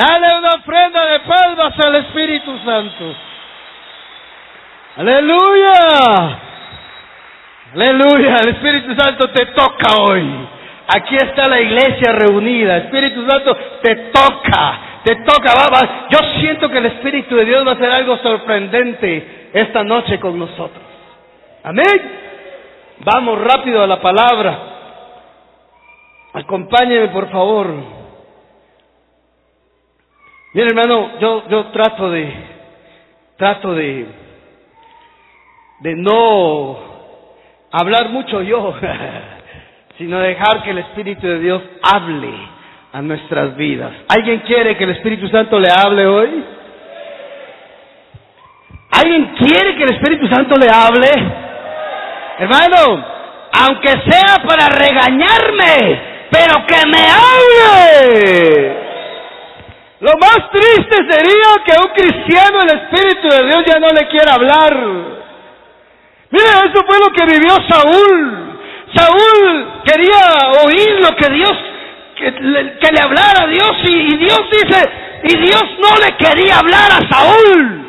Dale una ofrenda de palmas al Espíritu Santo. Aleluya. Aleluya. El Espíritu Santo te toca hoy. Aquí está la iglesia reunida. Espíritu Santo te toca. Te toca. Va, Yo siento que el Espíritu de Dios va a hacer algo sorprendente esta noche con nosotros. Amén. Vamos rápido a la palabra. Acompáñeme, por favor. Mire, hermano, yo, yo trato de, trato de, de no hablar mucho yo, sino dejar que el Espíritu de Dios hable a nuestras vidas. ¿Alguien quiere que el Espíritu Santo le hable hoy? ¿Alguien quiere que el Espíritu Santo le hable? Hermano, aunque sea para regañarme, pero que me hable. Lo más triste sería que a un cristiano el Espíritu de Dios ya no le quiera hablar. Mira, eso fue lo que vivió Saúl. Saúl quería oír lo que Dios, que le, que le hablara a Dios y, Dios dice, y Dios no le quería hablar a Saúl,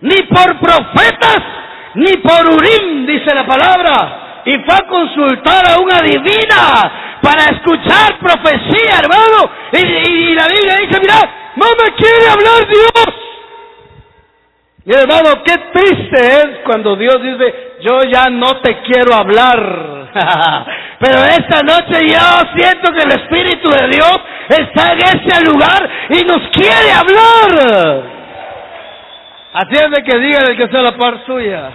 ni por profetas, ni por Urim, dice la palabra, y fue a consultar a una divina para escuchar profecía, hermano. Y, la Biblia dice, mira, no me quiere hablar Dios. Y hermano, qué triste es cuando Dios dice, yo ya no te quiero hablar. Pero esta noche yo siento que el Espíritu de Dios está en ese lugar y nos quiere hablar. Atiende que diga el que sea la par suya.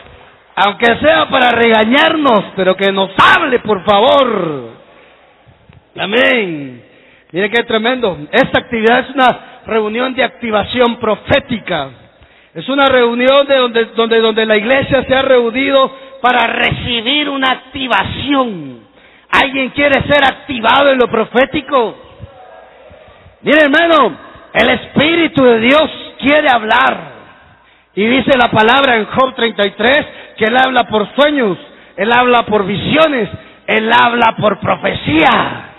Aunque sea para regañarnos, pero que nos hable, por favor. Amén. Mire qué tremendo. Esta actividad es una reunión de activación profética. Es una reunión de donde, donde, donde la iglesia se ha reunido para recibir una activación. ¿Alguien quiere ser activado en lo profético? Mire hermano, el Espíritu de Dios quiere hablar. Y dice la palabra en Job 33 que Él habla por sueños, Él habla por visiones, Él habla por profecía.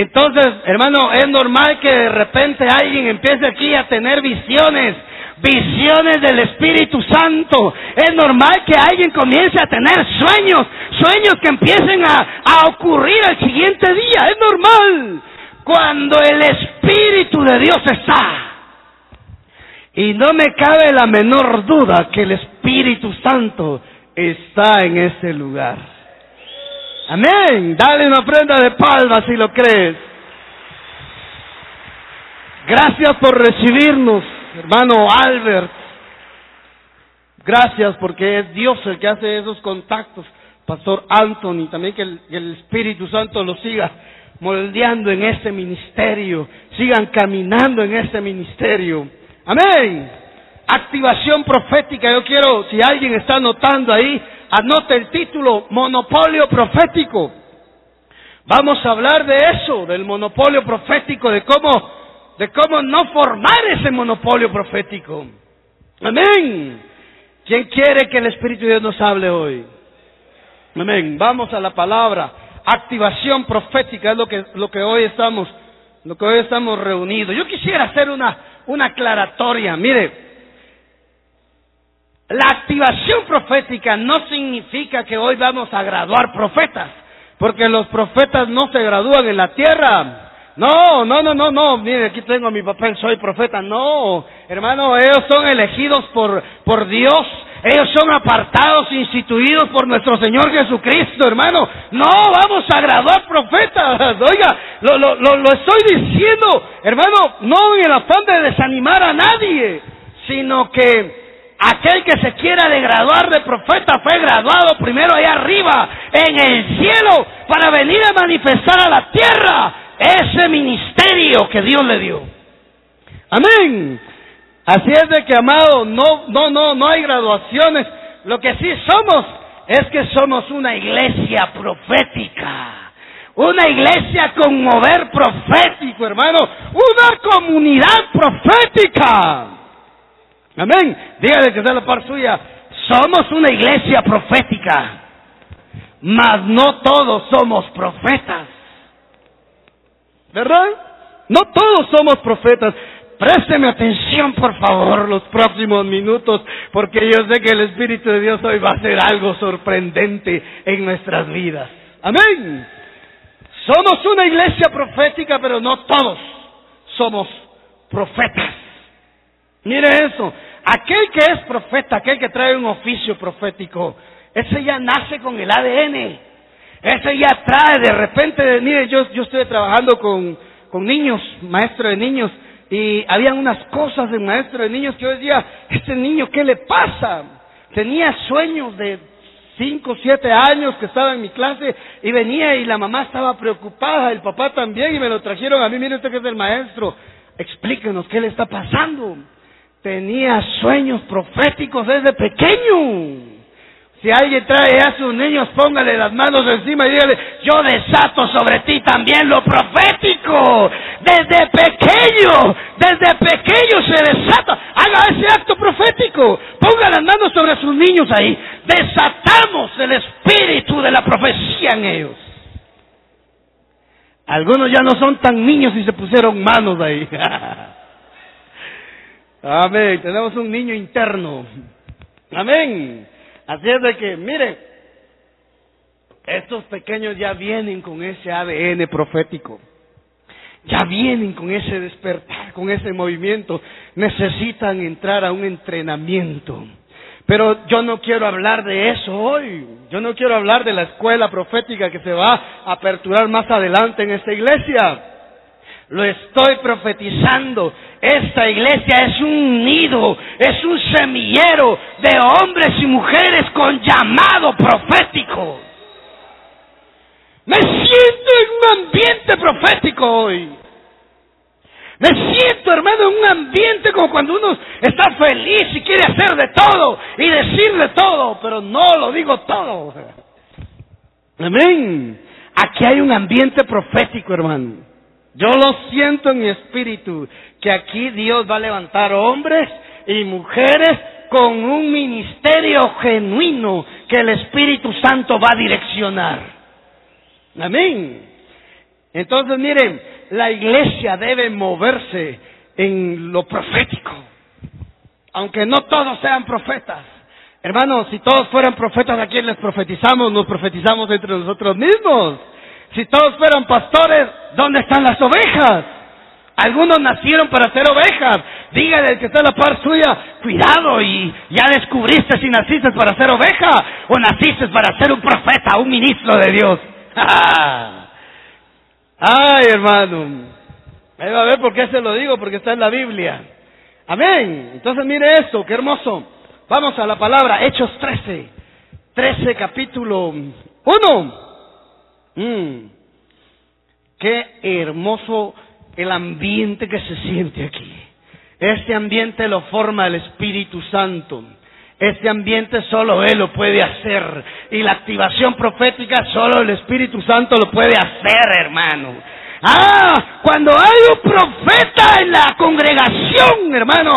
Entonces, hermano, es normal que de repente alguien empiece aquí a tener visiones, visiones del Espíritu Santo. Es normal que alguien comience a tener sueños, sueños que empiecen a, a ocurrir al siguiente día. Es normal cuando el Espíritu de Dios está. Y no me cabe la menor duda que el Espíritu Santo está en ese lugar. Amén. Dale una prenda de palmas si lo crees. Gracias por recibirnos, hermano Albert. Gracias porque es Dios el que hace esos contactos. Pastor Anthony, también que el, Espíritu Santo lo siga moldeando en este ministerio. Sigan caminando en este ministerio. Amén. Activación profética. Yo quiero, si alguien está anotando ahí, anote el título, monopolio profético. Vamos a hablar de eso, del monopolio profético, de cómo, de cómo no formar ese monopolio profético. Amén. ¿Quién quiere que el Espíritu de Dios nos hable hoy? Amén. Vamos a la palabra. Activación profética es lo que, lo que hoy estamos, lo que hoy estamos reunidos. Yo quisiera hacer una, una aclaratoria. Mire, la activación profética no significa que hoy vamos a graduar profetas, porque los profetas no se gradúan en la tierra. No, no, no, no, no. Mire, aquí tengo mi papel, soy profeta. No, hermano, ellos son elegidos por, por Dios. Ellos son apartados, instituidos por nuestro Señor Jesucristo, hermano. No vamos a graduar profetas. Oiga, lo, lo, lo, lo estoy diciendo, hermano, no en el afán de desanimar a nadie, sino que aquel que se quiera de graduar de profeta fue graduado primero allá arriba, en el cielo, para venir a manifestar a la tierra ese ministerio que Dios le dio. Amén. Así es de que, amado, no, no, no, no hay graduaciones. Lo que sí somos es que somos una iglesia profética. Una iglesia con mover profético, hermano. Una comunidad profética. Amén. Dígale que sea la par suya. Somos una iglesia profética. Mas no todos somos profetas. ¿Verdad? No todos somos profetas. Présteme atención, por favor, los próximos minutos, porque yo sé que el Espíritu de Dios hoy va a hacer algo sorprendente en nuestras vidas. Amén. Somos una iglesia profética, pero no todos somos profetas. Mire eso. Aquel que es profeta, aquel que trae un oficio profético, ese ya nace con el ADN. Ese ya trae de repente, mire, yo, yo estoy trabajando con, con niños, maestro de niños, y había unas cosas de maestro de niños que yo decía, este niño, ¿qué le pasa? Tenía sueños de cinco, siete años que estaba en mi clase y venía y la mamá estaba preocupada, el papá también y me lo trajeron a mí, mire usted que es el maestro, explíquenos qué le está pasando. Tenía sueños proféticos desde pequeño. Si alguien trae a sus niños, póngale las manos encima y dígale, yo desato sobre ti también lo profético. Desde pequeño, desde pequeño se desata. Haga ese acto profético. Ponga las manos sobre sus niños ahí. Desatamos el espíritu de la profecía en ellos. Algunos ya no son tan niños y se pusieron manos ahí. Amén. Tenemos un niño interno. Amén. Así es de que, mire, estos pequeños ya vienen con ese ADN profético. Ya vienen con ese despertar, con ese movimiento. Necesitan entrar a un entrenamiento. Pero yo no quiero hablar de eso hoy. Yo no quiero hablar de la escuela profética que se va a aperturar más adelante en esta iglesia. Lo estoy profetizando. Esta iglesia es un nido, es un semillero de hombres y mujeres con llamado profético. Me siento en un ambiente profético hoy. Me siento, hermano, en un ambiente como cuando uno está feliz y quiere hacer de todo y decir de todo, pero no lo digo todo. Amén. Aquí hay un ambiente profético, hermano. Yo lo siento en mi espíritu, que aquí Dios va a levantar hombres y mujeres con un ministerio genuino que el Espíritu Santo va a direccionar. Amén. Entonces, miren, la iglesia debe moverse en lo profético. Aunque no todos sean profetas. Hermanos, si todos fueran profetas, ¿a quién les profetizamos? Nos profetizamos entre nosotros mismos. Si todos fueran pastores, ¿dónde están las ovejas? Algunos nacieron para ser ovejas. Dígale al que está en la par suya, cuidado y ya descubriste si naciste para ser oveja o naciste para ser un profeta, un ministro de Dios. Ay, hermano. Ahí va a ver por qué se lo digo, porque está en la Biblia. Amén. Entonces mire esto, qué hermoso. Vamos a la palabra, Hechos 13. 13 capítulo 1. Mm. Qué hermoso el ambiente que se siente aquí. Este ambiente lo forma el Espíritu Santo. Este ambiente solo Él lo puede hacer. Y la activación profética solo el Espíritu Santo lo puede hacer, hermano. Ah, cuando hay un profeta en la congregación, hermano,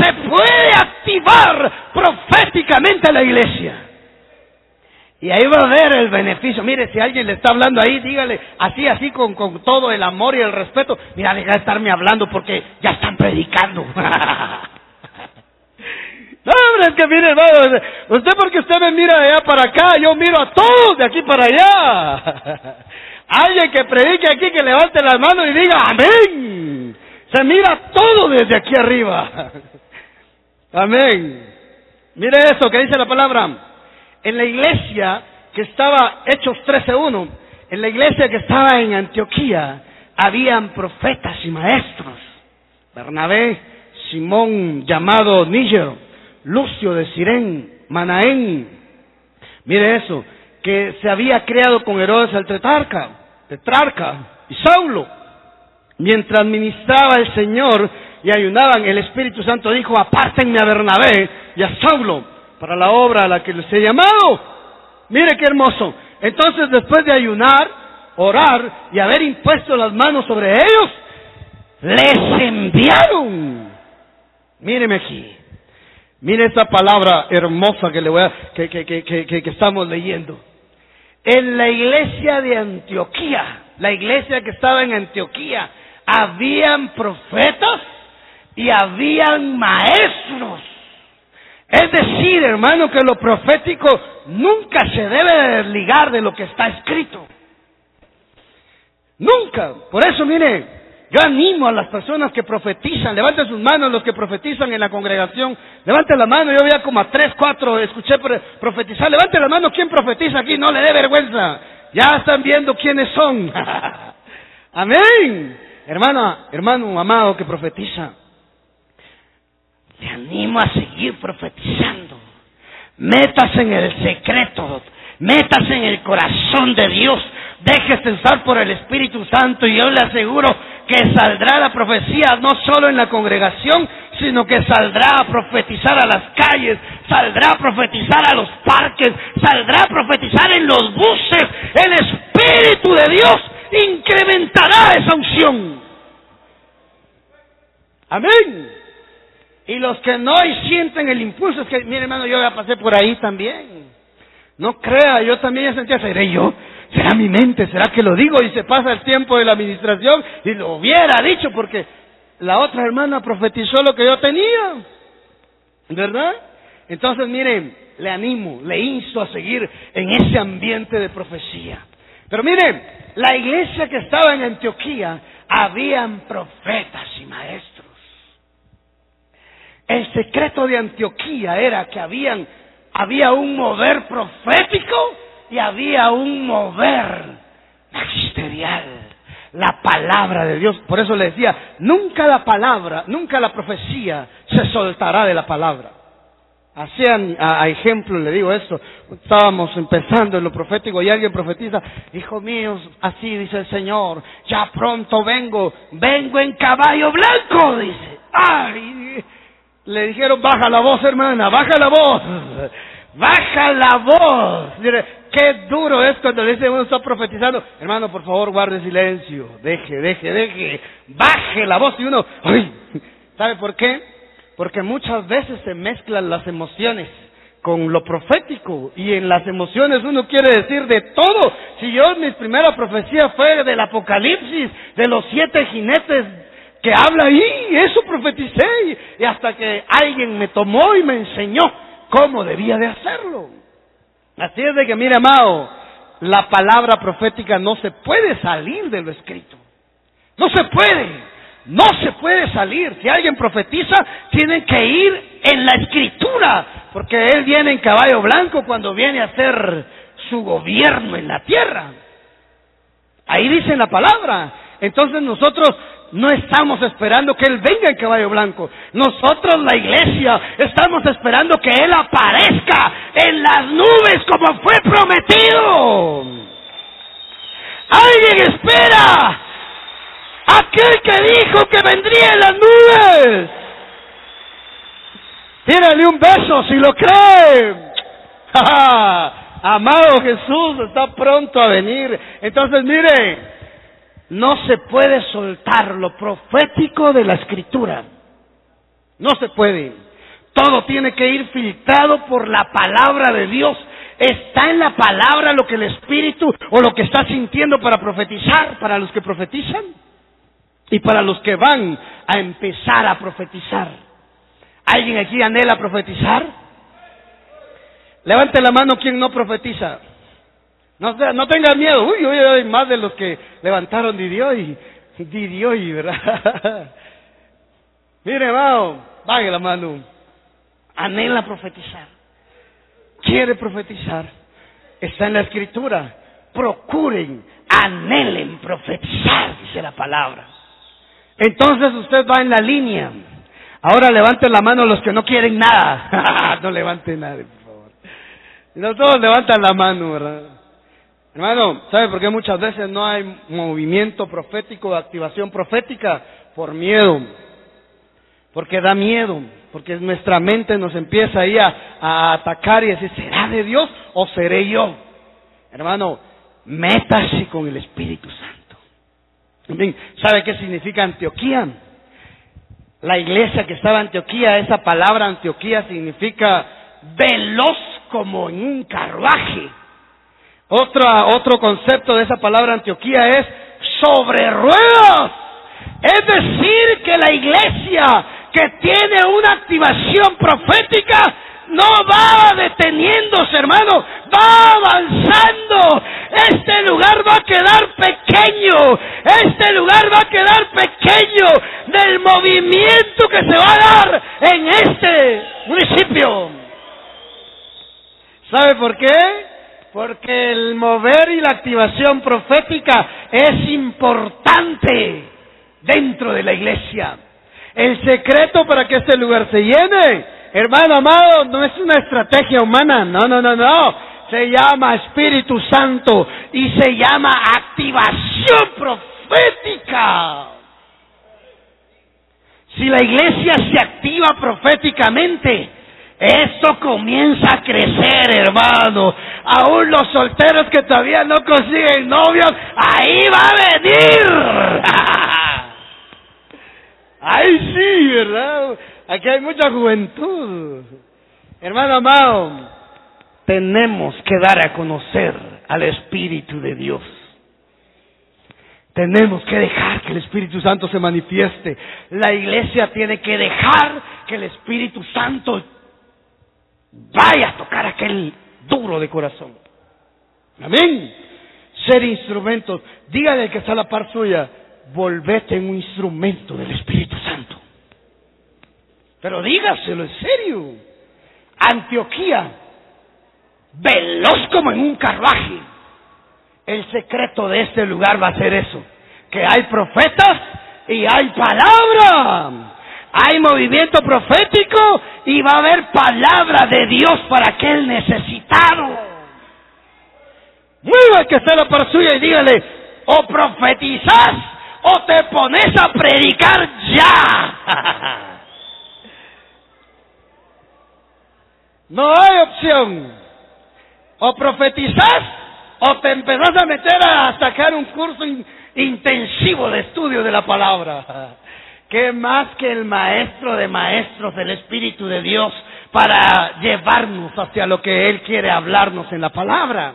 se puede activar proféticamente la iglesia. Y ahí va a ver el beneficio. Mire, si alguien le está hablando ahí, dígale así, así, con, con todo el amor y el respeto. Mira, deja de estarme hablando porque ya están predicando. no, hombre, es que mire, hermano, usted porque usted me mira de allá para acá, yo miro a todos de aquí para allá. alguien que predique aquí, que levante las manos y diga amén. Se mira todo desde aquí arriba. amén. Mire eso que dice la palabra en la iglesia que estaba, Hechos 13.1, en la iglesia que estaba en Antioquía, habían profetas y maestros. Bernabé, Simón llamado Níger, Lucio de Sirén, Manaén. Mire eso, que se había creado con Herodes el tetrarca, tetrarca y Saulo. Mientras ministraba el Señor y ayunaban, el Espíritu Santo dijo, apártenme a Bernabé y a Saulo para la obra a la que les he llamado. Mire qué hermoso. Entonces, después de ayunar, orar y haber impuesto las manos sobre ellos, les enviaron. Míreme aquí. Mire esta palabra hermosa que le voy a, que, que, que, que, estamos leyendo. En la iglesia de Antioquía, la iglesia que estaba en Antioquía, habían profetas y habían maestros. Es decir, hermano, que lo profético nunca se debe desligar de lo que está escrito. Nunca. Por eso, mire, yo animo a las personas que profetizan, levanten sus manos los que profetizan en la congregación, levanten la mano, yo veía como a tres, cuatro, escuché profetizar, levanten la mano, ¿quién profetiza aquí? No le dé vergüenza, ya están viendo quiénes son. Amén. Hermana, hermano amado que profetiza, te animo a seguir profetizando. Métase en el secreto, métase en el corazón de Dios, déjese usar por el Espíritu Santo y yo le aseguro que saldrá la profecía no solo en la congregación, sino que saldrá a profetizar a las calles, saldrá a profetizar a los parques, saldrá a profetizar en los buses. El Espíritu de Dios incrementará esa unción. Amén. Y los que no sienten el impulso, es que, mire hermano, yo ya pasé por ahí también. No crea, yo también ya sentía, seré yo, será mi mente, será que lo digo y se pasa el tiempo de la administración y lo hubiera dicho porque la otra hermana profetizó lo que yo tenía. ¿Verdad? Entonces, miren, le animo, le insto a seguir en ese ambiente de profecía. Pero miren, la iglesia que estaba en Antioquía, habían profetas y maestros. El secreto de Antioquía era que habían, había un mover profético y había un mover magisterial. La palabra de Dios. Por eso le decía, nunca la palabra, nunca la profecía se soltará de la palabra. Así a, ejemplo le digo esto. Estábamos empezando en lo profético y alguien profetiza, hijo mío, así dice el Señor, ya pronto vengo, vengo en caballo blanco, dice. Ay, le dijeron, baja la voz, hermana, baja la voz. Baja la voz. Mire, qué duro es cuando dice uno está profetizando. Hermano, por favor, guarde silencio. Deje, deje, deje. Baje la voz y uno, ay, ¿sabe por qué? Porque muchas veces se mezclan las emociones con lo profético y en las emociones uno quiere decir de todo. Si yo mi primera profecía fue del Apocalipsis, de los siete jinetes que habla ahí, eso profeticé y hasta que alguien me tomó y me enseñó cómo debía de hacerlo. Así es de que, mire, amado, la palabra profética no se puede salir de lo escrito. No se puede. No se puede salir. Si alguien profetiza, tiene que ir en la escritura, porque él viene en caballo blanco cuando viene a hacer su gobierno en la tierra. Ahí dice la palabra. Entonces nosotros no estamos esperando que Él venga en caballo blanco. Nosotros, la iglesia, estamos esperando que Él aparezca en las nubes como fue prometido. Alguien espera. Aquel que dijo que vendría en las nubes. Tírale un beso si lo cree. Amado Jesús está pronto a venir. Entonces, mire, no se puede soltar lo profético de la escritura. No se puede. Todo tiene que ir filtrado por la palabra de Dios. Está en la palabra lo que el Espíritu o lo que está sintiendo para profetizar, para los que profetizan y para los que van a empezar a profetizar. ¿Alguien aquí anhela profetizar? Levante la mano quien no profetiza. No, no miedo. Uy, uy, hay más de los que levantaron Dios y Dios, ¿verdad? Mire, vamos, vaya la mano. Anhela profetizar. Quiere profetizar. Está en la escritura. Procuren, anhelen profetizar, dice la palabra. Entonces usted va en la línea. Ahora levanten la mano los que no quieren nada. no levanten nada, por favor. No todos levantan la mano, ¿verdad? Hermano, ¿sabe por qué muchas veces no hay movimiento profético, de activación profética? Por miedo. Porque da miedo. Porque nuestra mente nos empieza ahí a, atacar y decir, ¿será de Dios o seré yo? Hermano, métase con el Espíritu Santo. ¿Sabe qué significa Antioquía? La iglesia que estaba en Antioquía, esa palabra Antioquía significa veloz como en un carruaje otro concepto de esa palabra Antioquía es sobre ruedas. Es decir, que la iglesia que tiene una activación profética no va deteniéndose, hermano, va avanzando. Este lugar va a quedar pequeño, este lugar va a quedar pequeño del movimiento que se va a dar en este municipio. ¿Sabe por qué? Porque el mover y la activación profética es importante dentro de la iglesia. El secreto para que este lugar se llene, hermano amado, no es una estrategia humana, no, no, no, no. Se llama Espíritu Santo y se llama activación profética. Si la iglesia se activa proféticamente, esto comienza a crecer, hermano. Aún los solteros que todavía no consiguen novios, ahí va a venir. Ahí sí, ¿verdad? Aquí hay mucha juventud. Hermano amado, tenemos que dar a conocer al Espíritu de Dios. Tenemos que dejar que el Espíritu Santo se manifieste. La iglesia tiene que dejar que el Espíritu Santo vaya a tocar aquel duro de corazón. Amén. Ser instrumentos. Dígale que está a la par suya, volvete un instrumento del Espíritu Santo. Pero dígaselo en serio. Antioquía, veloz como en un carruaje. El secreto de este lugar va a ser eso, que hay profetas y hay palabra. Hay movimiento profético y va a haber palabra de Dios para aquel necesitado. Mueva que esté la par y dígale, o profetizas o te pones a predicar ya. No hay opción. O profetizas o te empezás a meter a sacar un curso intensivo de estudio de la palabra. ¿Qué más que el maestro de maestros, el Espíritu de Dios, para llevarnos hacia lo que Él quiere hablarnos en la palabra?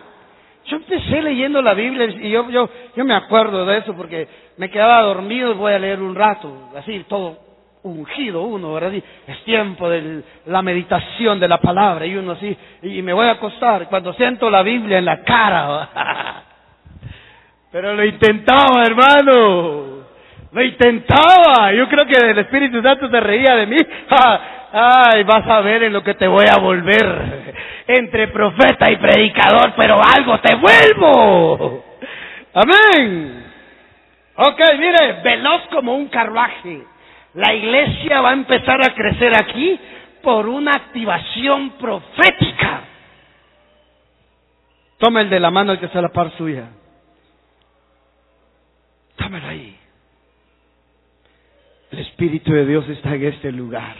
Yo empecé leyendo la Biblia y yo, yo, yo me acuerdo de eso porque me quedaba dormido y voy a leer un rato, así todo ungido uno, ¿verdad? es tiempo de la meditación de la palabra y uno así, y me voy a acostar cuando siento la Biblia en la cara. Pero lo intentaba, hermano. Lo intentaba. Yo creo que el Espíritu Santo se reía de mí. Ay, vas a ver en lo que te voy a volver. Entre profeta y predicador, pero algo te vuelvo. Amén. Ok, mire, veloz como un carruaje. La iglesia va a empezar a crecer aquí por una activación profética. Toma el de la mano el que está la par suya. Tómelo ahí. El Espíritu de Dios está en este lugar.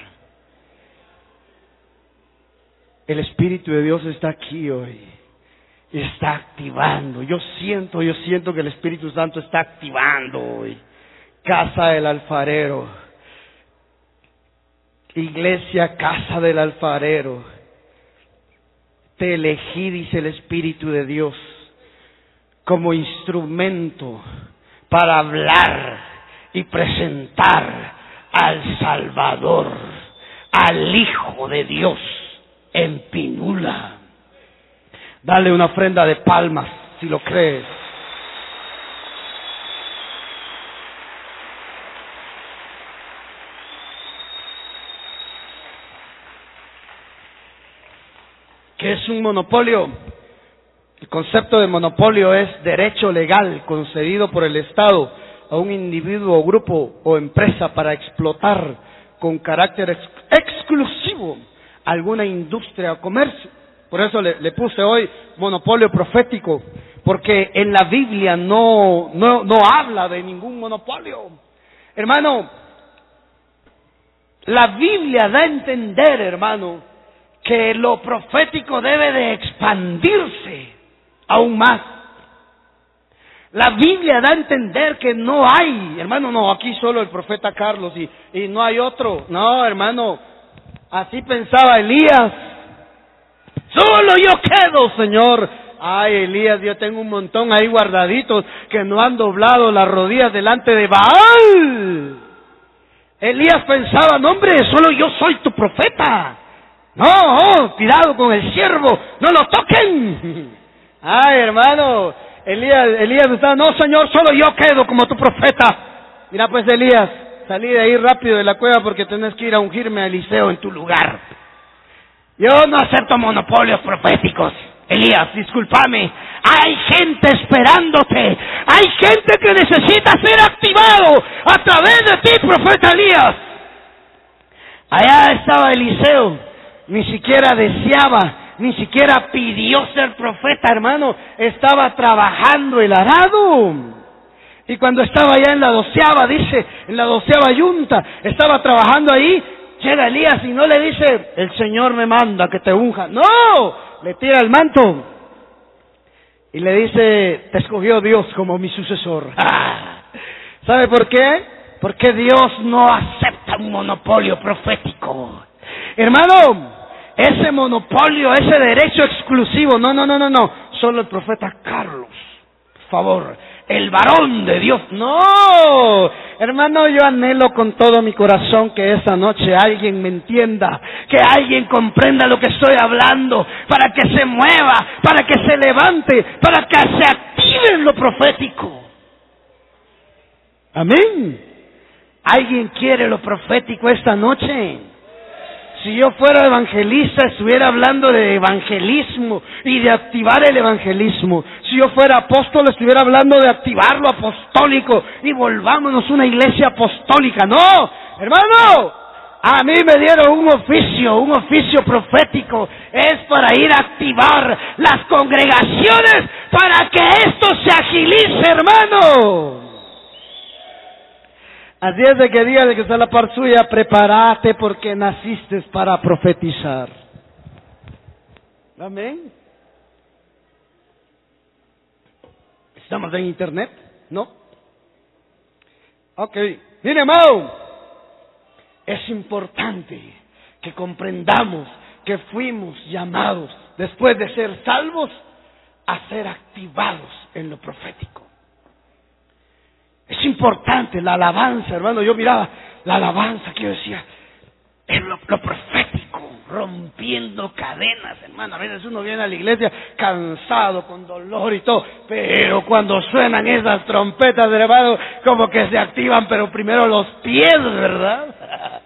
El Espíritu de Dios está aquí hoy. Está activando. Yo siento, yo siento que el Espíritu Santo está activando hoy. Casa del alfarero. Iglesia, casa del alfarero. Te elegí, dice el Espíritu de Dios, como instrumento para hablar y presentar al Salvador, al Hijo de Dios en Pinula. Dale una ofrenda de palmas si lo crees. ¿Qué es un monopolio? El concepto de monopolio es derecho legal concedido por el Estado a un individuo, o grupo o empresa para explotar con carácter exclusivo alguna industria o comercio. Por eso le, puse hoy monopolio profético, porque en la Biblia no, no, no habla de ningún monopolio. Hermano, la Biblia da a entender, hermano, que lo profético debe de expandirse aún más. La Biblia da a entender que no hay, hermano, no, aquí solo el profeta Carlos y, y no hay otro. No, hermano, así pensaba Elías. Solo yo quedo, Señor. Ay, Elías, yo tengo un montón ahí guardaditos que no han doblado las rodillas delante de Baal. Elías pensaba, no hombre, solo yo soy tu profeta. No, oh, cuidado con el siervo, no lo toquen. Ay, hermano, Elías, Elías estaba, no, Señor, solo yo quedo como tu profeta. Mira pues, Elías, salí de ahí rápido de la cueva porque tenés que ir a ungirme a Eliseo en tu lugar. Yo no acepto monopolios proféticos. Elías, discúlpame. Hay gente esperándote. Hay gente que necesita ser activado a través de ti, profeta Elías. Allá estaba Eliseo. Ni siquiera deseaba, ni siquiera pidió ser profeta, hermano. Estaba trabajando el arado. Y cuando estaba allá en la doceava, dice, en la doceava yunta, estaba trabajando ahí, llega Elías y no le dice, el Señor me manda que te unja. No, le tira el manto y le dice, te escogió Dios como mi sucesor. ¿Sabe por qué? Porque Dios no acepta un monopolio profético. Hermano, ese monopolio, ese derecho exclusivo, no, no, no, no, no, solo el profeta Carlos, por favor, el varón de Dios. No, hermano, yo anhelo con todo mi corazón que esa noche alguien me entienda, que alguien comprenda lo que estoy hablando, para que se mueva, para que se levante, para que se active en lo profético. Amén. ¿Alguien quiere lo profético esta noche? Si yo fuera evangelista, estuviera hablando de evangelismo y de activar el evangelismo. Si yo fuera apóstol, estuviera hablando de activar lo apostólico y volvámonos una iglesia apostólica. No, hermano, a mí me dieron un oficio, un oficio profético. Es para ir a activar las congregaciones para que esto se agilice, hermano. Así es de que de que está la par suya, prepárate porque naciste para profetizar. Amén. ¿Estamos en internet? ¿No? Ok. Mire, Mau, es importante que comprendamos que fuimos llamados, después de ser salvos, a ser activados en lo profético. Es importante la alabanza, hermano. Yo miraba la alabanza que yo decía, es lo, profético, rompiendo cadenas, hermano. A veces uno viene a la iglesia cansado, con dolor y todo, pero cuando suenan esas trompetas, hermano, como que se activan, pero primero los pies, ¿verdad?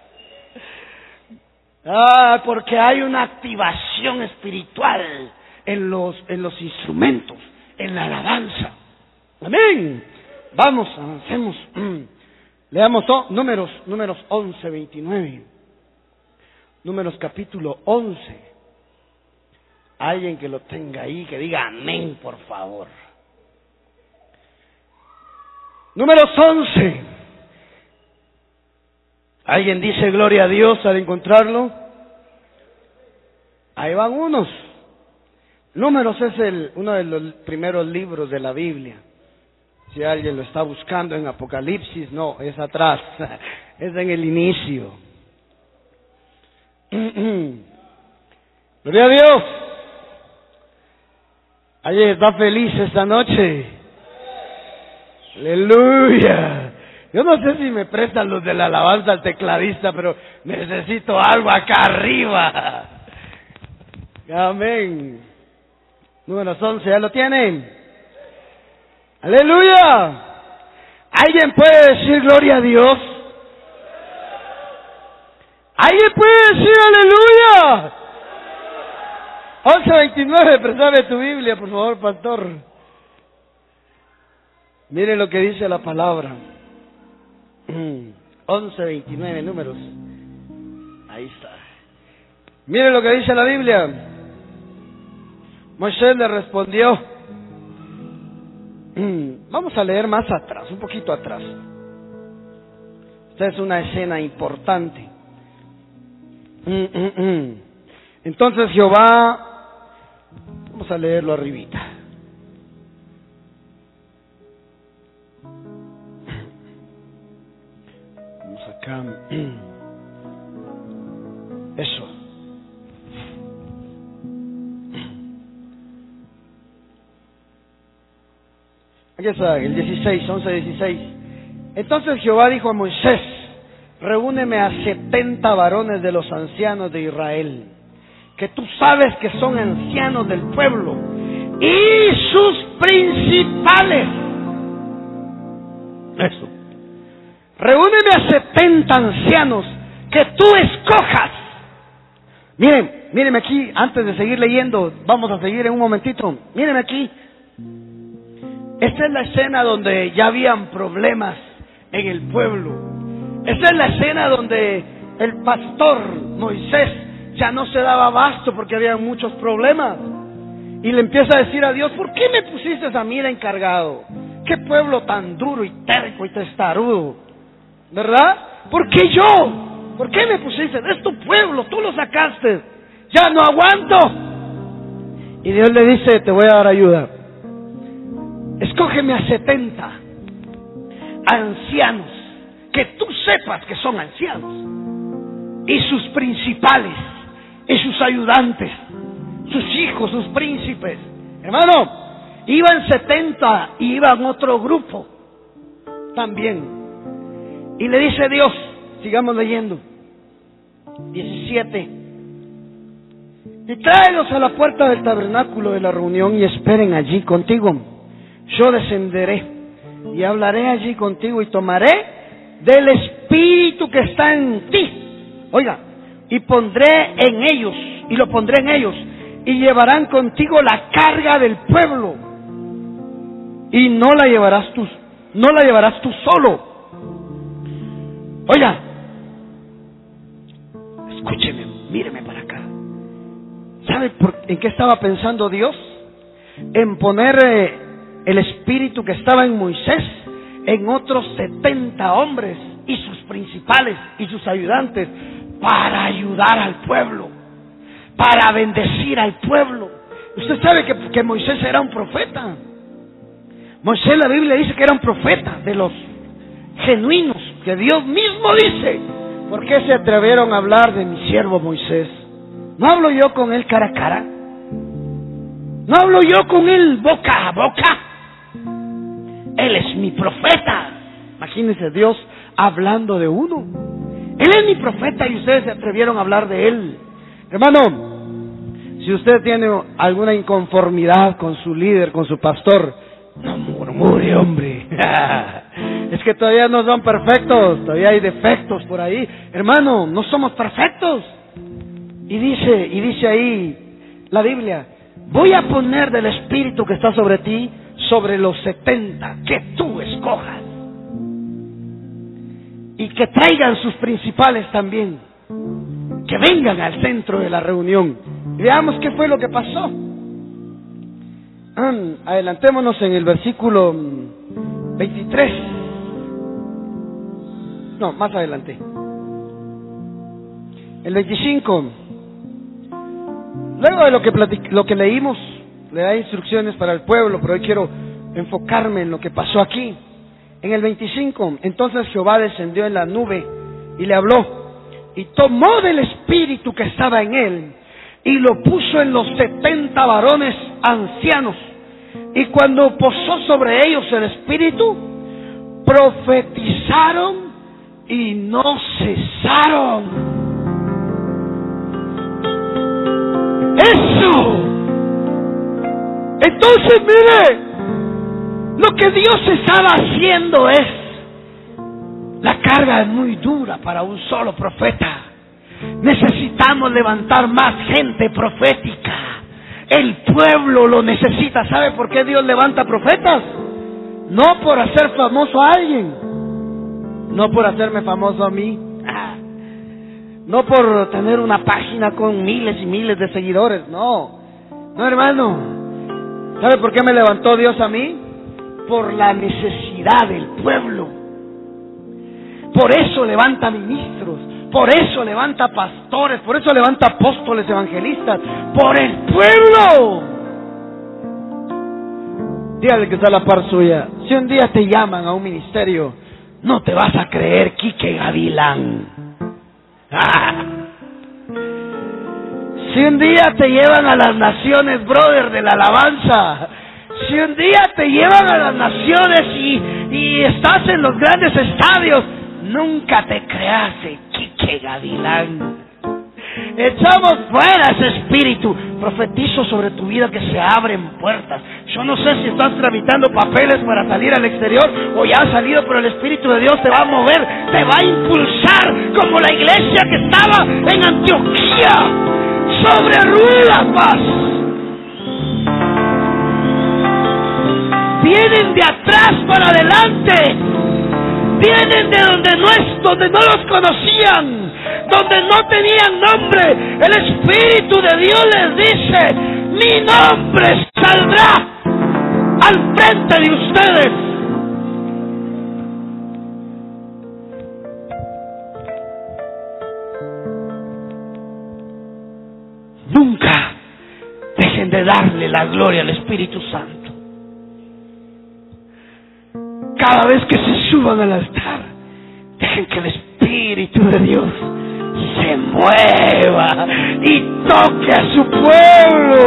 ah, porque hay una activación espiritual en los, en los instrumentos, en la alabanza. Amén. Vamos, avancemos. Leamos números, números 11, 29. Números capítulo 11. Alguien que lo tenga ahí, que diga amén, por favor. Números 11. ¿Alguien dice gloria a Dios al encontrarlo? Ahí van unos. Números es el, uno de los primeros libros de la Biblia. Si alguien lo está buscando en Apocalipsis, no, es atrás, es en el inicio. Gloria a Dios. Ayer está feliz esta noche. Aleluya. Yo no sé si me prestan los de la alabanza al tecladista, pero necesito algo acá arriba. Amén. Número 11, ¿ya lo tienen? Aleluya. ¿Alguien puede decir gloria a Dios? ¿Alguien puede decir aleluya? 11.29, presabe tu Biblia, por favor, pastor. Mire lo que dice la palabra. 11.29 números. Ahí está. Mire lo que dice la Biblia. Moisés le respondió. Vamos a leer más atrás, un poquito atrás. Esta es una escena importante. Entonces Jehová, vamos a leerlo arribita. Vamos acá. Eso. El 16, 11, 16. Entonces Jehová dijo a Moisés, reúneme a 70 varones de los ancianos de Israel, que tú sabes que son ancianos del pueblo, y sus principales. Eso. Reúneme a 70 ancianos que tú escojas. Miren, mírenme aquí, antes de seguir leyendo, vamos a seguir en un momentito. Mírenme aquí. Esta es la escena donde ya habían problemas en el pueblo. Esta es la escena donde el pastor Moisés ya no se daba abasto porque había muchos problemas. Y le empieza a decir a Dios, ¿por qué me pusiste a mí de encargado? ¿Qué pueblo tan duro y terco y testarudo? ¿Verdad? ¿Por qué yo? ¿Por qué me pusiste? Es tu pueblo, tú lo sacaste. Ya no aguanto. Y Dios le dice, te voy a dar ayuda. Escógeme a 70 ancianos que tú sepas que son ancianos y sus principales y sus ayudantes, sus hijos, sus príncipes. Hermano, iban 70 y iban otro grupo también. Y le dice Dios, sigamos leyendo, 17. Y tráelos a la puerta del tabernáculo de la reunión y esperen allí contigo. Yo descenderé y hablaré allí contigo y tomaré del espíritu que está en ti. Oiga, y pondré en ellos, y lo pondré en ellos, y llevarán contigo la carga del pueblo. Y no la llevarás tú, no la llevarás tú solo. Oiga, escúcheme, míreme para acá. ¿Sabe por, en qué estaba pensando Dios? En poner eh, el espíritu que estaba en Moisés en otros 70 hombres y sus principales y sus ayudantes para ayudar al pueblo, para bendecir al pueblo. Usted sabe que, Moisés era un profeta. Moisés la Biblia dice que era un profeta de los genuinos, que Dios mismo dice. ¿Por qué se atrevieron a hablar de mi siervo Moisés? ¿No hablo yo con él cara a cara? ¿No hablo yo con él boca a boca? Él es mi profeta. Imagínense Dios hablando de uno. Él es mi profeta y ustedes se atrevieron a hablar de él. Hermano, si usted tiene alguna inconformidad con su líder, con su pastor, no murmure, hombre. es que todavía no son perfectos, todavía hay defectos por ahí. Hermano, no somos perfectos. Y dice, y dice ahí la Biblia, voy a poner del espíritu que está sobre ti sobre los setenta que tú escojas. Y que traigan sus principales también. Que vengan al centro de la reunión. Veamos qué fue lo que pasó. adelantémonos en el versículo 23. No, más adelante. El 25. Luego de lo que, lo que leímos, le da instrucciones para el pueblo, pero hoy quiero enfocarme en lo que pasó aquí. En el 25, entonces Jehová descendió en la nube y le habló y tomó del espíritu que estaba en él y lo puso en los setenta varones ancianos. Y cuando posó sobre ellos el espíritu, profetizaron y no cesaron. Eso entonces, mire, lo que Dios estaba haciendo es, la carga es muy dura para un solo profeta. Necesitamos levantar más gente profética. El pueblo lo necesita. ¿Sabe por qué Dios levanta profetas? No por hacer famoso a alguien. No por hacerme famoso a mí. No por tener una página con miles y miles de seguidores. No. No, hermano. ¿Sabe por qué me levantó Dios a mí? Por la necesidad del pueblo. Por eso levanta ministros, por eso levanta pastores, por eso levanta apóstoles, evangelistas, por el pueblo. Dígale que está la par suya. Si un día te llaman a un ministerio, no te vas a creer Quique Gavilán. Ah. Si un día te llevan a las naciones, brother, de la alabanza. Si un día te llevan a las naciones y, y estás en los grandes estadios, nunca te creas Quique Gavilán. Echamos fuera ese espíritu. Profetizo sobre tu vida que se abren puertas. Yo no sé si estás tramitando papeles para salir al exterior o ya has salido, pero el Espíritu de Dios te va a mover, te va a impulsar como la iglesia que estaba en Antioquía sobre ruedas paz. Vienen de atrás para adelante. Vienen de donde no es, donde no los conocían donde no tenían nombre, el Espíritu de Dios les dice, mi nombre saldrá al frente de ustedes. Nunca dejen de darle la gloria al Espíritu Santo. Cada vez que se suban al altar, dejen que el Espíritu de Dios se mueva y toque a su pueblo.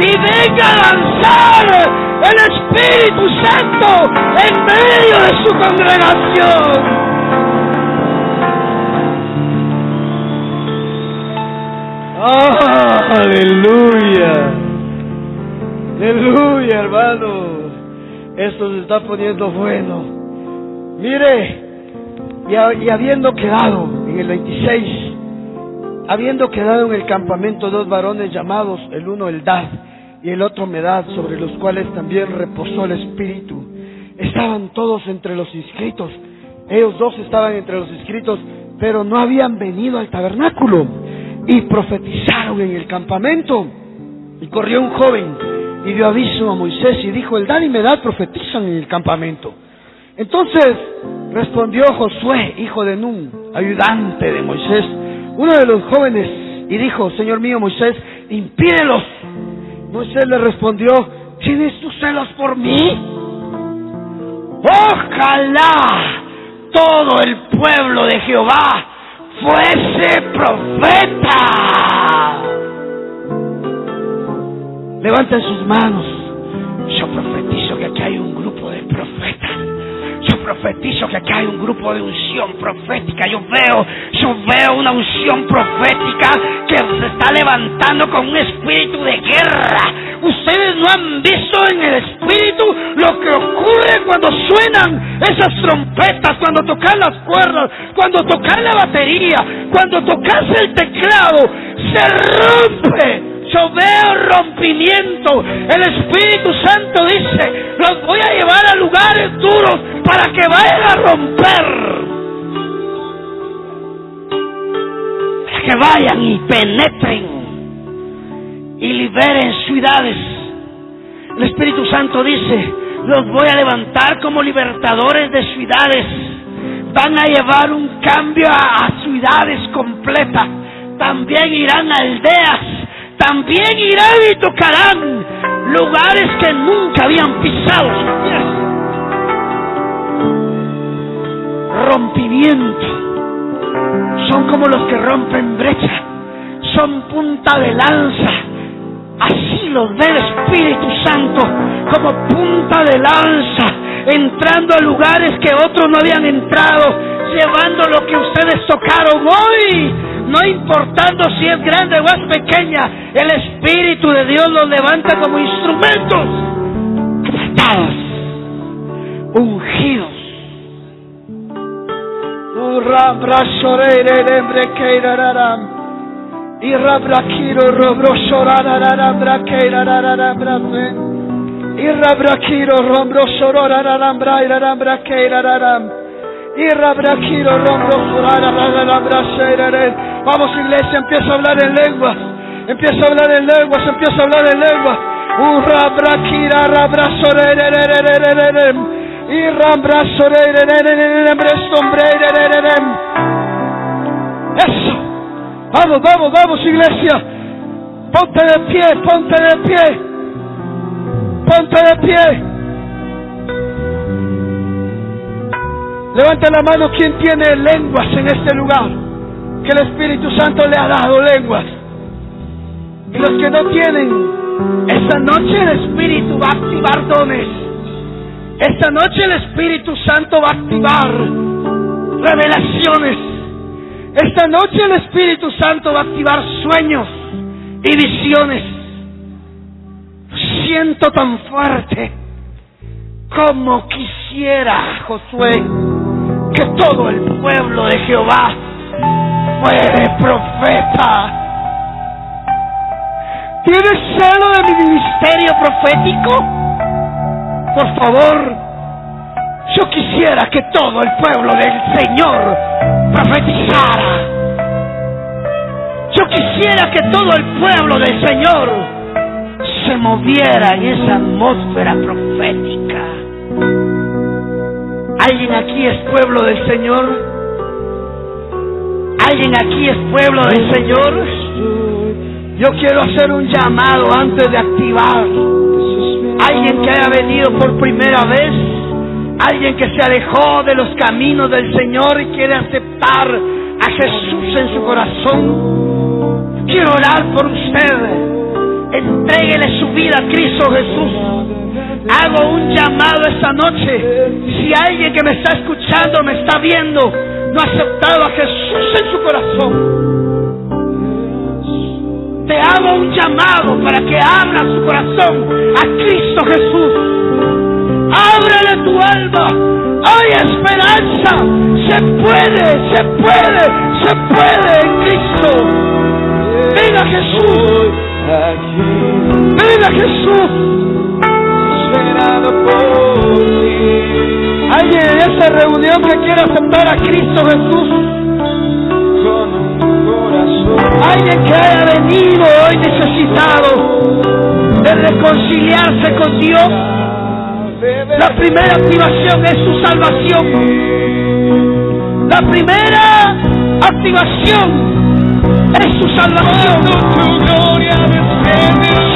Y venga a lanzar el Espíritu Santo en medio de su congregación. aleluya, aleluya hermano, esto se está poniendo bueno. Mire, y, habiendo quedado en el 26, habiendo quedado en el campamento dos varones llamados, el uno Eldad y el otro Medad, sobre los cuales también reposó el Espíritu, estaban todos entre los inscritos. Ellos dos estaban entre los inscritos, pero no habían venido al tabernáculo y profetizaron en el campamento. Y corrió un joven y dio aviso a Moisés y dijo, Eldad y Medad profetizan en el campamento. Entonces respondió Josué, hijo de Nun, ayudante de Moisés, uno de los jóvenes, y dijo, Señor mío Moisés, impídelos. Moisés le respondió, ¿tienes tus celos por mí? Ojalá todo el pueblo de Jehová fuese profeta. Levanten sus manos. Yo profetizo que aquí hay un grupo de profetas yo profetizo que aquí hay un grupo de unción profética. Yo veo, yo veo una unción profética que se está levantando con un espíritu de guerra. Ustedes no han visto en el espíritu lo que ocurre cuando suenan esas trompetas, cuando tocan las cuerdas, cuando tocan la batería, cuando tocas el teclado, se rompe yo veo rompimiento. El Espíritu Santo dice, los voy a llevar a lugares duros para que vayan a romper. Para que vayan y penetren y liberen ciudades. El Espíritu Santo dice, los voy a levantar como libertadores de ciudades. Van a llevar un cambio a, a ciudades completas. También irán a aldeas también irán y tocarán lugares que nunca habían pisado Rompimiento. Son como los que rompen brecha. Son punta de lanza. Así los ve el Espíritu Santo como punta de lanza, entrando a lugares que otros no habían entrado, llevando lo que ustedes tocaron hoy no importando si es grande o es pequeña, el Espíritu de Dios los levanta como instrumentos tratados, ungidos. Y Vamos iglesia, empieza a hablar en lenguas. Empieza a hablar en lenguas, empieza a hablar en lenguas. Eso. Vamos, vamos, vamos iglesia. Ponte de pie, ponte de pie. Ponte de pie. Levante la mano quien tiene lenguas en este lugar. Que el Espíritu Santo le ha dado lenguas. Y los que no tienen, Esta noche el Espíritu va a activar dones. Esta noche el Espíritu Santo va a activar revelaciones. Esta noche el Espíritu Santo va a activar sueños y visiones. Siento tan fuerte como quisiera, Josué, que todo el pueblo de Jehová fuere profeta. ¿Tienes celo de mi ministerio profético? Por favor, yo quisiera que todo el pueblo del Señor profetizara. Yo quisiera que todo el pueblo del Señor se moviera en esa atmósfera profética. ¿Alguien aquí es pueblo del Señor? ¿Alguien aquí es pueblo del Señor? Yo quiero hacer un llamado antes de activar. Alguien que haya venido por primera vez, alguien que se alejó de los caminos del Señor y quiere aceptar a Jesús en su corazón. Quiero orar por usted. Entréguele su vida a Cristo Jesús. Hago un llamado esta noche. Si alguien que me está escuchando, me está viendo, no ha aceptado a Jesús en su corazón te hago un llamado para que abra su corazón a Cristo Jesús. Ábrele tu alma. Hay esperanza. Se puede, se puede, se puede en Cristo. Venga Jesús. Venga Jesús. Alguien en esa reunión que quiere aceptar a Cristo Jesús. Alguien que haya venido hoy necesitado de reconciliarse con Dios. La primera activación es su salvación. La primera activación es su salvación.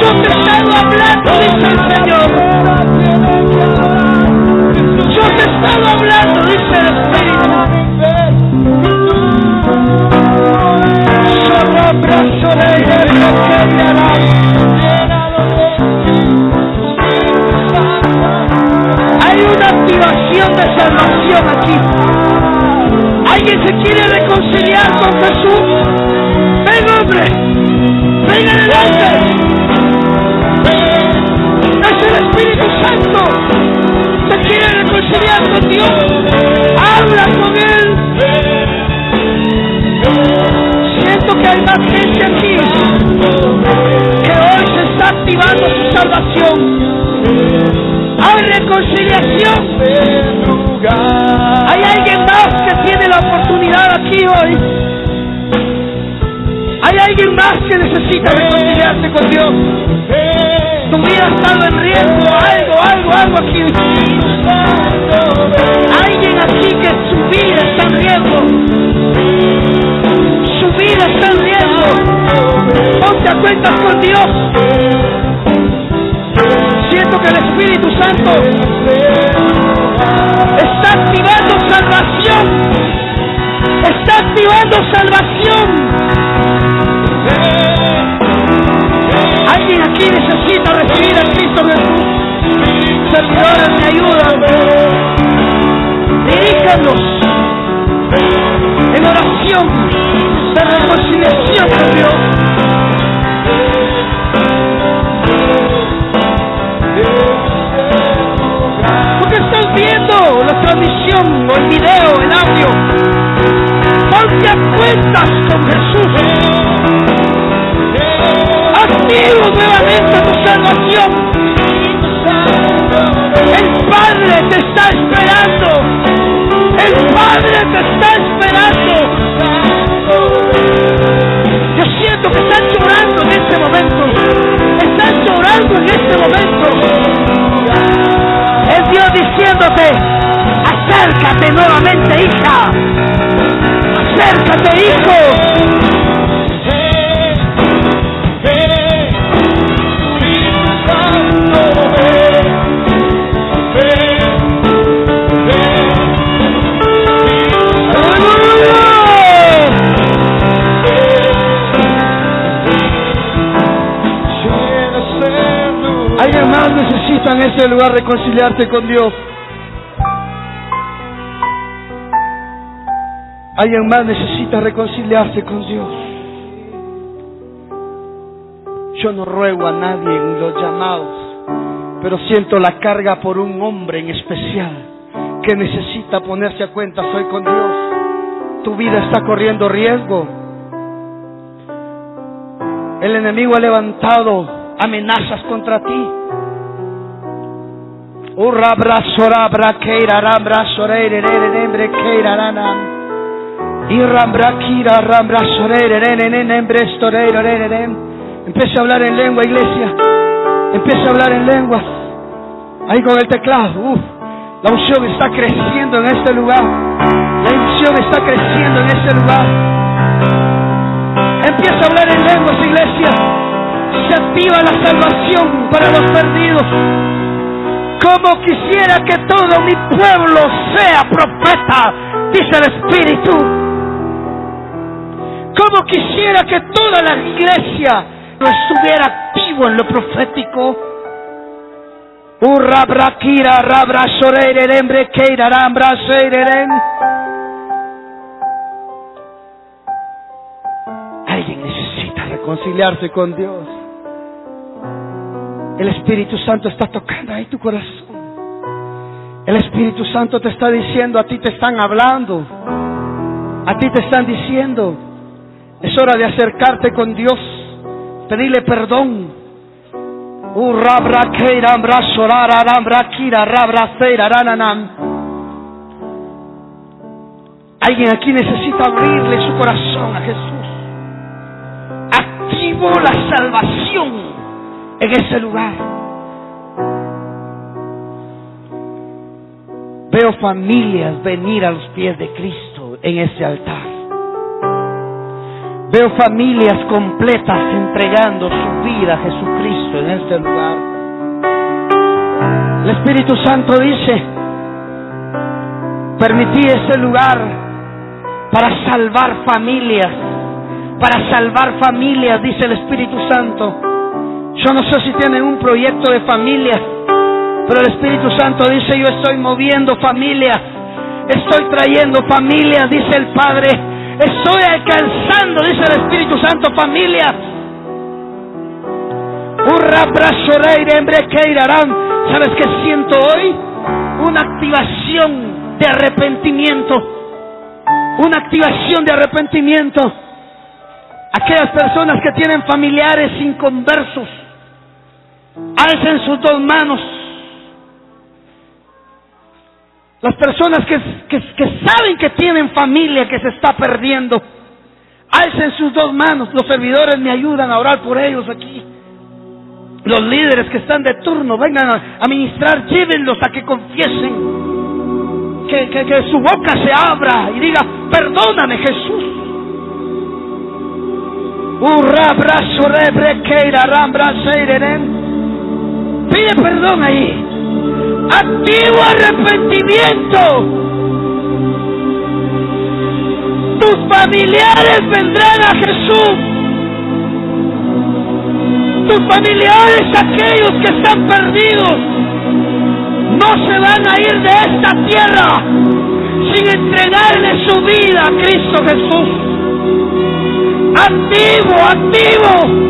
Yo te estaba hablando, dice el Señor. Yo te estaba hablando, dice el Espíritu. Hay una activación de salvación aquí. ¿Alguien se quiere reconciliar con Jesús? Ven hombre, ven adelante. Es el Espíritu Santo. Se quiere reconciliar con Dios. Habla con Él. Siento que hay más gente aquí que hoy se está activando su salvación. Hay reconciliación. Hay alguien más que tiene la oportunidad aquí hoy. Hay alguien más que necesita reconciliarse con Dios. Tu vida ha estado en riesgo, algo, algo, algo aquí. Alguien aquí que su vida está en riesgo. Su vida está en riesgo. Ponte a cuentas con Dios. Siento que el Espíritu Santo está activando salvación. Está activando salvación. Alguien aquí necesita recibir a Cristo Jesús. Servidores, me ayudan. Diríjanos en oración de reconciliación con Dios. Viendo la transmisión o el video, el audio. Ponte a cuentas con Jesús. Activo nuevamente tu salvación. El Padre te está esperando. El Padre te está esperando. Yo siento que están llorando en este momento. Están llorando en este momento. Dios diciéndote, acércate nuevamente, hija. Acércate, hijo. Ese lugar reconciliarte con Dios. Alguien más necesita reconciliarse con Dios. Yo no ruego a nadie en los llamados, pero siento la carga por un hombre en especial que necesita ponerse a cuenta, soy con Dios. Tu vida está corriendo riesgo. El enemigo ha levantado amenazas contra ti. Empieza a hablar en lengua, iglesia. Empieza a hablar en lenguas. Ahí con el teclado. Uf, la unción está creciendo en este lugar. La unción está creciendo en este lugar. Empieza a hablar en lenguas, iglesia. Se activa la salvación para los perdidos. Como quisiera que todo mi pueblo sea profeta, dice el Espíritu. Como quisiera que toda la iglesia estuviera activo en lo profético. Alguien necesita reconciliarse con Dios. El Espíritu Santo está tocando ahí tu corazón. El Espíritu Santo te está diciendo, a ti te están hablando. A ti te están diciendo, es hora de acercarte con Dios, pedirle perdón. Alguien aquí necesita abrirle su corazón a Jesús. Activo la salvación en ese lugar. Veo familias venir a los pies de Cristo en ese altar. Veo familias completas entregando su vida a Jesucristo en este lugar. El Espíritu Santo dice, permití ese lugar para salvar familias, para salvar familias, dice el Espíritu Santo. Yo no sé si tienen un proyecto de familias, pero el Espíritu Santo dice, yo estoy moviendo familias, estoy trayendo familias, dice el Padre, estoy alcanzando, dice el Espíritu Santo, familias. ¿Sabes qué siento hoy? Una activación de arrepentimiento. Una activación de arrepentimiento. Aquellas personas que tienen familiares inconversos, alcen sus dos manos. Las personas que, que, saben que tienen familia que se está perdiendo, alcen sus dos manos. Los servidores me ayudan a orar por ellos aquí. Los líderes que están de turno, vengan a, ministrar, llévenlos a que confiesen. Que, que, que su boca se abra y diga, perdóname Jesús. Pide perdón ahí. Activo arrepentimiento. Tus familiares vendrán a Jesús. Tus familiares, aquellos que están perdidos, no se van a ir de esta tierra sin entregarle su vida a Cristo Jesús. Activo, activo.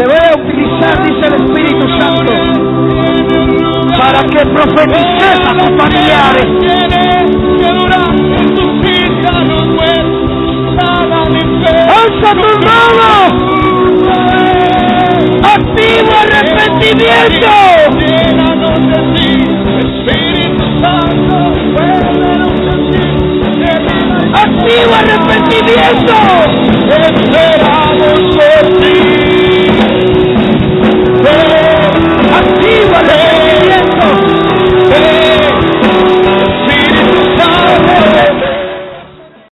Te voy a utilizar, dice el Espíritu Santo, para que profetices a tus familiares. ¡Alza tu mano! ¡Activo arrepentimiento! ¡Activo arrepentimiento! ಜೀವನೇ